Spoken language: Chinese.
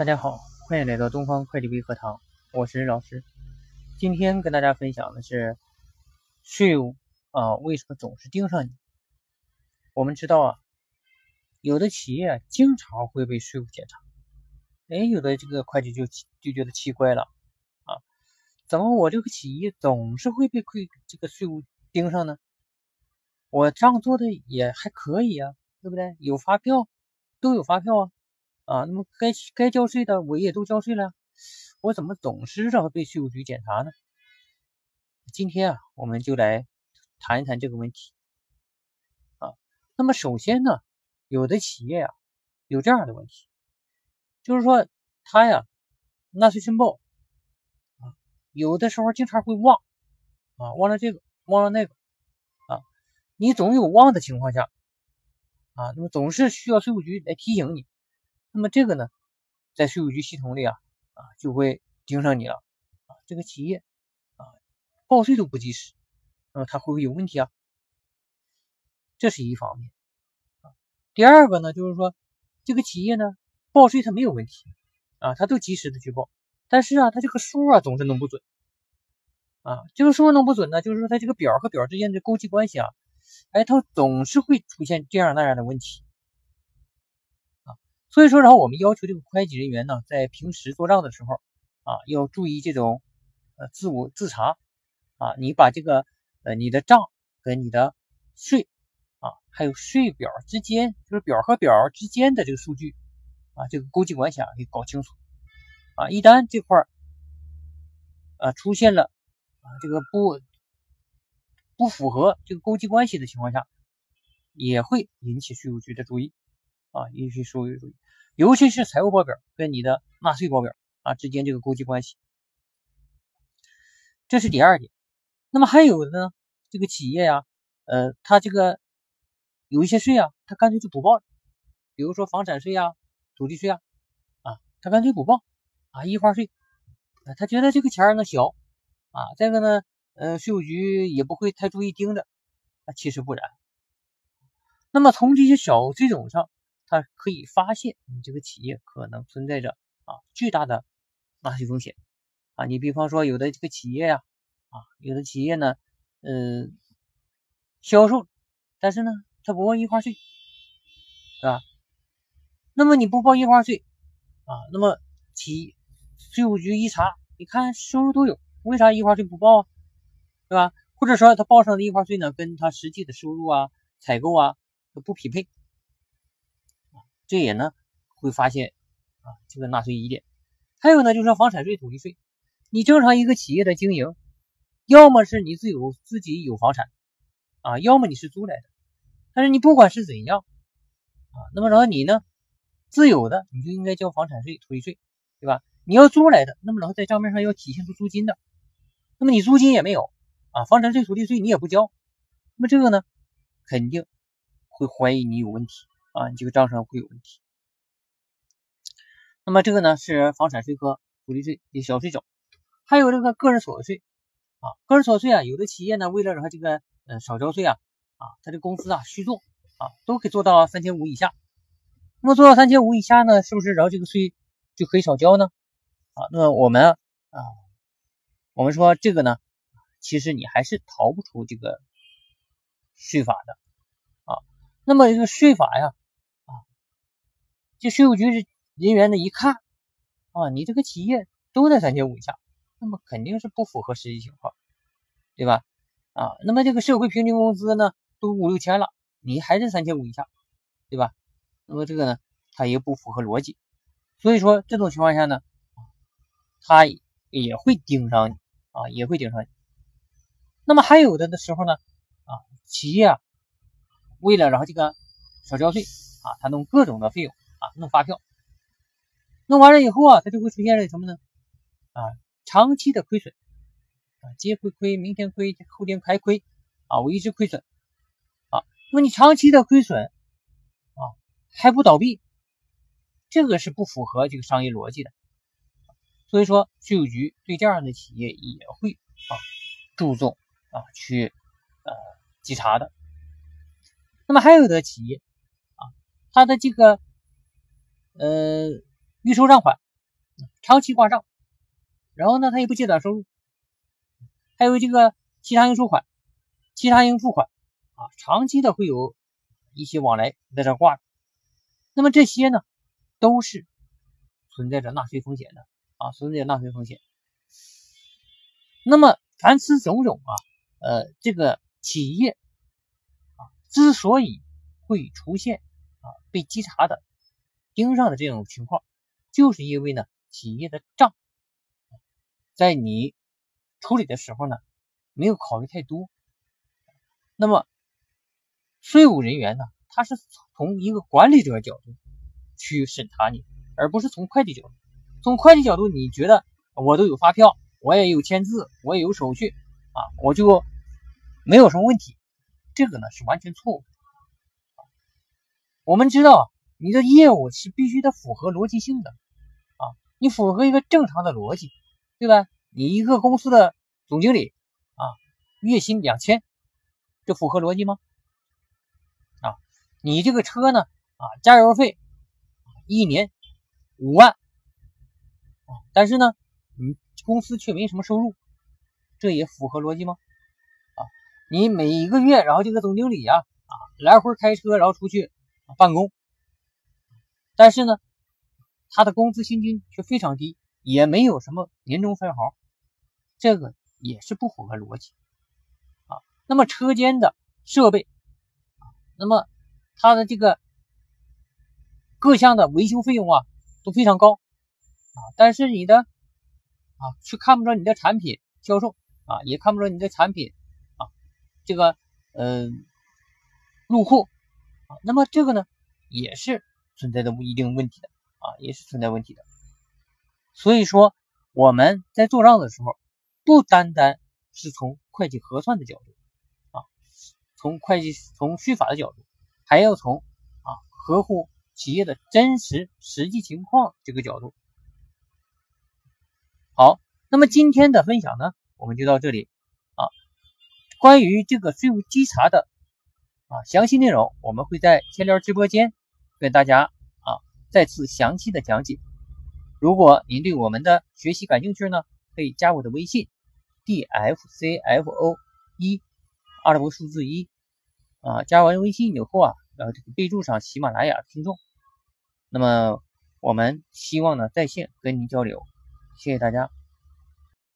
大家好，欢迎来到东方会计微课堂，我是老师。今天跟大家分享的是税务啊，为什么总是盯上你？我们知道啊，有的企业经常会被税务检查，哎，有的这个会计就就觉得奇怪了啊，怎么我这个企业总是会被会这个税务盯上呢？我账做的也还可以啊，对不对？有发票，都有发票啊。啊，那么该该交税的我也都交税了，我怎么总是要被税务局检查呢？今天啊，我们就来谈一谈这个问题。啊，那么首先呢，有的企业啊有这样的问题，就是说他呀纳税申报啊，有的时候经常会忘啊，忘了这个，忘了那个啊，你总有忘的情况下啊，那么总是需要税务局来提醒你。那么这个呢，在税务局系统里啊啊就会盯上你了啊，这个企业啊报税都不及时，那么它会不会有问题啊？这是一方面啊。第二个呢，就是说这个企业呢报税它没有问题啊，它都及时的去报，但是啊它这个数啊总是弄不准啊，这个数弄不准呢，就是说它这个表和表之间的勾稽关系啊，哎，它总是会出现这样那样的问题。所以说，然后我们要求这个会计人员呢，在平时做账的时候啊，要注意这种呃自我自查啊，你把这个呃你的账跟你的税啊，还有税表之间，就是表和表之间的这个数据啊，这个勾稽关系啊，给搞清楚啊。一旦这块儿啊出现了啊这个不不符合这个勾稽关系的情况下，也会引起税务局的注意。啊，引起税务注意，尤其是财务报表跟你的纳税报表啊之间这个勾稽关系，这是第二点。那么还有的呢，这个企业呀，呃，他这个有一些税啊，他干脆就不报，比如说房产税啊、土地税啊，啊，他干脆不报啊，印花税，啊，他觉得这个钱呢小啊，再一个呢，呃，税务局也不会太注意盯着，啊，其实不然。那么从这些小税种上。它可以发现你这个企业可能存在着啊巨大的纳税风险啊，你比方说有的这个企业呀啊，有的企业呢，嗯，销售，但是呢，他不报印花税，是吧？那么你不报印花税啊，那么企税务局一查，你看收入都有，为啥印花税不报啊？对吧？或者说他报上的印花税呢，跟他实际的收入啊、采购啊不匹配。这也呢会发现啊这个纳税疑点，还有呢就是说房产税、土地税，你正常一个企业的经营，要么是你自有自己有房产啊，要么你是租来的。但是你不管是怎样啊，那么然后你呢自有的你就应该交房产税、土地税，对吧？你要租来的，那么然后在账面上要体现出租金的，那么你租金也没有啊，房产税、土地税你也不交，那么这个呢肯定会怀疑你有问题。啊，你这个账上会有问题。那么这个呢是房产税和土地税的小税种，还有这个个人所得税啊，个人所得税啊，有的企业呢为了让他这个呃少交税啊啊，他的公司啊虚做啊都可以做到三千五以下。那么做到三千五以下呢，是不是然后这个税就可以少交呢？啊，那么我们啊，我们说这个呢，其实你还是逃不出这个税法的啊。那么这个税法呀。这税务局人员呢一看，啊，你这个企业都在三千五以下，那么肯定是不符合实际情况，对吧？啊，那么这个社会平均工资呢都五六千了，你还是三千五以下，对吧？那么这个呢，它也不符合逻辑，所以说这种情况下呢，他也会盯上你啊，也会盯上你。那么还有的的时候呢，啊，企业啊，为了然后这个少交税啊，他弄各种的费用。啊，弄发票，弄完了以后啊，它就会出现了什么呢？啊，长期的亏损，啊，今会亏，明天亏，后天还亏，啊，我一直亏损，啊，那么你长期的亏损，啊，还不倒闭，这个是不符合这个商业逻辑的，所以说税务局对这样的企业也会啊注重啊去呃稽查的。那么还有的企业啊，它的这个。呃，预收账款长期挂账，然后呢，他也不结转收入，还有这个其他应收款、其他应付款啊，长期的会有一些往来在这挂着。那么这些呢，都是存在着纳税风险的啊，存在着纳税风险。那么凡此种种啊，呃，这个企业啊，之所以会出现啊被稽查的盯上的这种情况，就是因为呢，企业的账在你处理的时候呢，没有考虑太多。那么税务人员呢，他是从一个管理者角度去审查你，而不是从会计角度。从会计角度，你觉得我都有发票。我也有签字，我也有手续啊，我就没有什么问题。这个呢是完全错误。我们知道你的业务是必须得符合逻辑性的啊，你符合一个正常的逻辑，对吧？你一个公司的总经理啊，月薪两千，这符合逻辑吗？啊，你这个车呢啊，加油费一年五万啊，但是呢，你。公司却没什么收入，这也符合逻辑吗？啊，你每一个月，然后这个总经理呀，啊，来回开车，然后出去办公，但是呢，他的工资薪金却非常低，也没有什么年终分红，这个也是不符合逻辑啊。那么车间的设备，那么他的这个各项的维修费用啊都非常高啊，但是你的。啊，却看不着你的产品销售啊，也看不着你的产品啊，这个嗯入库啊，那么这个呢也是存在的不一定问题的啊，也是存在问题的。所以说我们在做账的时候，不单单是从会计核算的角度啊，从会计从税法的角度，还要从啊合乎企业的真实实际情况这个角度。好，那么今天的分享呢，我们就到这里啊。关于这个税务稽查的啊详细内容，我们会在千聊直播间跟大家啊再次详细的讲解。如果您对我们的学习感兴趣呢，可以加我的微信 d f c f o 一阿拉伯数字一啊。加完微信以后啊，然后这个备注上喜马拉雅听众。那么我们希望呢在线跟您交流。谢谢大家。